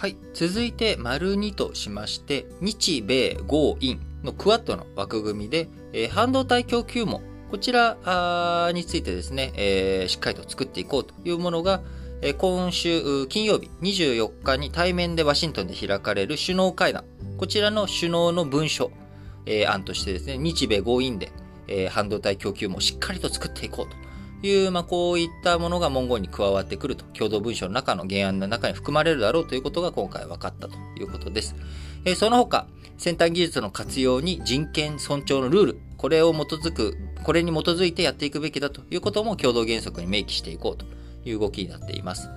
はい。続いて、丸2としまして、日米豪印のクワッドの枠組みで、えー、半導体供給網、こちらについてですね、えー、しっかりと作っていこうというものが、えー、今週金曜日24日に対面でワシントンで開かれる首脳会談、こちらの首脳の文書、えー、案としてですね、日米豪印で、えー、半導体供給網をしっかりと作っていこうと。いう、まあ、こういったものが文言に加わってくると、共同文書の中の原案の中に含まれるだろうということが今回分かったということです。えー、その他、先端技術の活用に人権尊重のルール、これを基づく、これに基づいてやっていくべきだということも共同原則に明記していこうという動きになっています。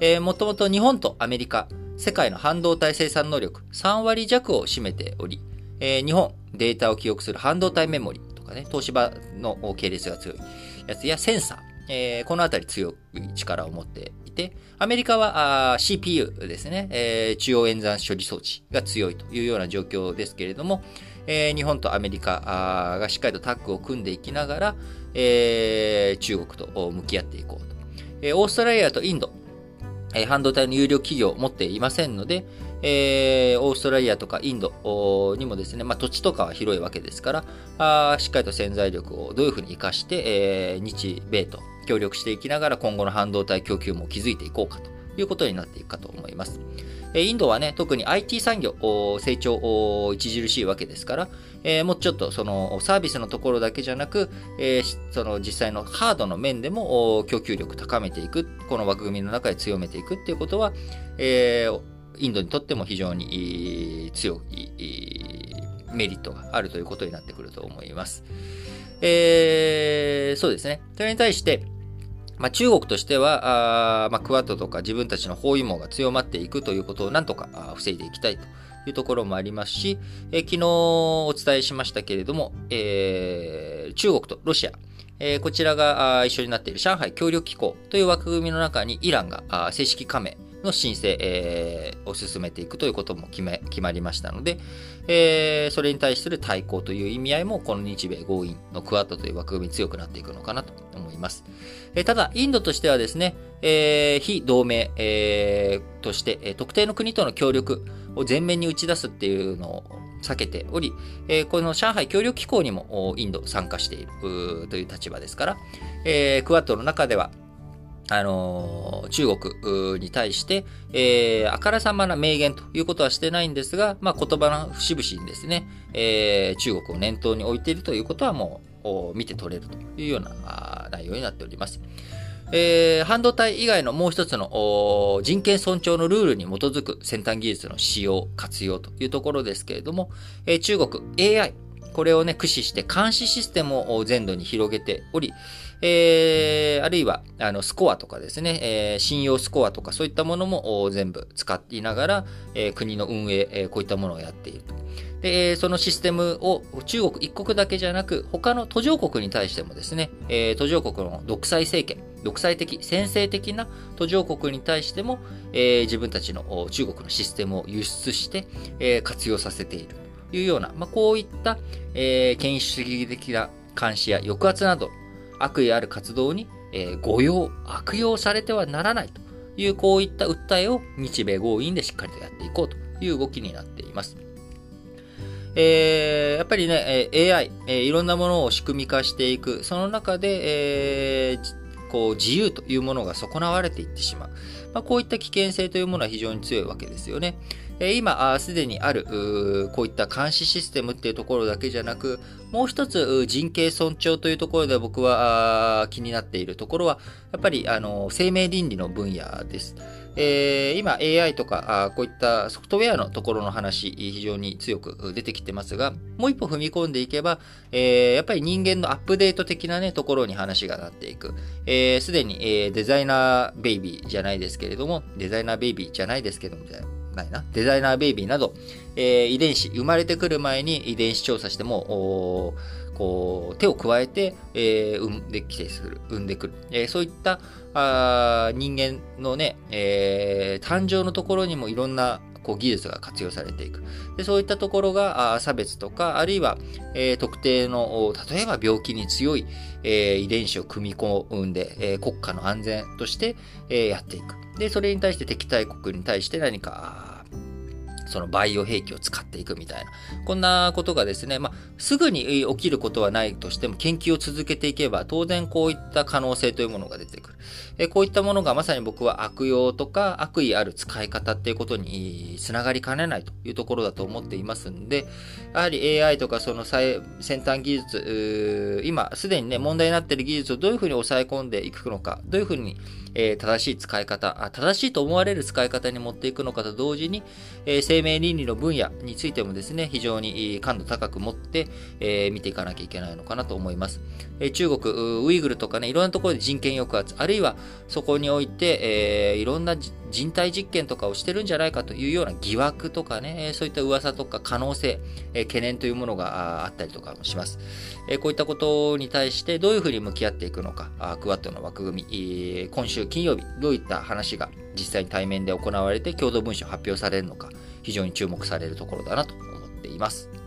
えー、もともと日本とアメリカ、世界の半導体生産能力3割弱を占めており、えー、日本、データを記憶する半導体メモリかね、東芝の系列が強い。やつやセンサー、えー、このあたり強い力を持っていて、アメリカは CPU ですね、えー、中央演算処理装置が強いというような状況ですけれども、えー、日本とアメリカがしっかりとタッグを組んでいきながら、えー、中国と向き合っていこうと。えー、オーストラリアとインド、半導体の有料企業を持っていませんので、えー、オーストラリアとかインドにもですね、まあ、土地とかは広いわけですから、あしっかりと潜在力をどういうふうに活かして、えー、日米と協力していきながら今後の半導体供給も築いていこうかということになっていくかと思います。インドはね、特に IT 産業、成長著しいわけですから、もうちょっとそのサービスのところだけじゃなく、その実際のハードの面でも供給力高めていく、この枠組みの中で強めていくっていうことは、インドにとっても非常に強いメリットがあるということになってくると思います。えー、そうですね。それに対して、まあ、中国としては、あまあ、クワッドとか自分たちの包囲網が強まっていくということをなんとか防いでいきたいというところもありますし、えー、昨日お伝えしましたけれども、えー、中国とロシア、えー、こちらが一緒になっている上海協力機構という枠組みの中にイランが正式加盟の申請、え、を進めていくということも決め決まりましたので、えー、それに対する対抗という意味合いも、この日米合意のクワッドという枠組み強くなっていくのかなと思います。えー、ただ、インドとしてはですね、えー、非同盟、えー、として、えー、特定の国との協力を前面に打ち出すっていうのを避けており、えー、この上海協力機構にもインド参加しているという立場ですから、えー、クワッドの中では、あの、中国に対して、えー、あからさまな明言ということはしてないんですが、まあ、言葉の節々にですね、えー、中国を念頭に置いているということはもう見て取れるというような内容になっております。えー、半導体以外のもう一つの人権尊重のルールに基づく先端技術の使用、活用というところですけれども、えー、中国 AI、これをね、駆使して監視システムを全土に広げており、えー、あるいは、あの、スコアとかですね、えー、信用スコアとかそういったものも全部使っていながら、えー、国の運営、えー、こういったものをやっていると。で、そのシステムを中国一国だけじゃなく、他の途上国に対してもですね、えー、途上国の独裁政権、独裁的、先制的な途上国に対しても、えー、自分たちの中国のシステムを輸出して、えー、活用させているいうような、まあ、こういった、えー、権威主義的な監視や抑圧など悪意ある活動に、えー、誤用、悪用されてはならないという、こういった訴えを日米合意でしっかりとやっていこうという動きになっています。えー、やっぱりね、AI、えー、いろんなものを仕組み化していく、その中で、えー、こう自由というものが損なわれていってしまう。まあ、こういった危険性というものは非常に強いわけですよね。今、すでにある、こういった監視システムっていうところだけじゃなく、もう一つ人権尊重というところで僕は気になっているところは、やっぱりあの生命倫理の分野です。えー、今 AI とかあこういったソフトウェアのところの話非常に強く出てきてますがもう一歩踏み込んでいけば、えー、やっぱり人間のアップデート的なねところに話がなっていくすで、ー、に、えー、デザイナーベイビーじゃないですけれどもデザイナーベイビーじゃないですけどもないな、デザイナーベイビーなど、えー、遺伝子、生まれてくる前に遺伝子調査しても、こう、手を加えて、えー、産んできてする、産んでくる。えー、そういったあ人間のね、え、誕生のところにもいろんなこう技術が活用されていく。でそういったところが差別とか、あるいは、えー、特定の、例えば病気に強い、えー、遺伝子を組み込んで、えー、国家の安全として、え、やっていく。で、それに対して敵対国に対して何か、そのバイオ兵器を使っていくみたいな。こんなことがですね、まあ、すぐに起きることはないとしても、研究を続けていけば、当然こういった可能性というものが出て。えこういったものがまさに僕は悪用とか悪意ある使い方っていうことにつながりかねないというところだと思っていますんで、やはり AI とかその先端技術、今すでにね、問題になっている技術をどういうふうに抑え込んでいくのか、どういうふうにえ、正しい使い方、正しいと思われる使い方に持っていくのかと同時に、え、生命倫理の分野についてもですね、非常に感度高く持って、え、見ていかなきゃいけないのかなと思います。え中国、ウイグルとかね、いろんなところで人権抑圧、あるるいはそこにおいて、えーいろんな人体実験とかをしてるんじゃないかというような疑惑とかね、そういった噂とか可能性、え懸念というものがあったりとかもします。えこういったことに対してどういうふうに向き合っていくのか、クワッドの枠組み、今週金曜日、どういった話が実際に対面で行われて共同文書発表されるのか、非常に注目されるところだなと思っています。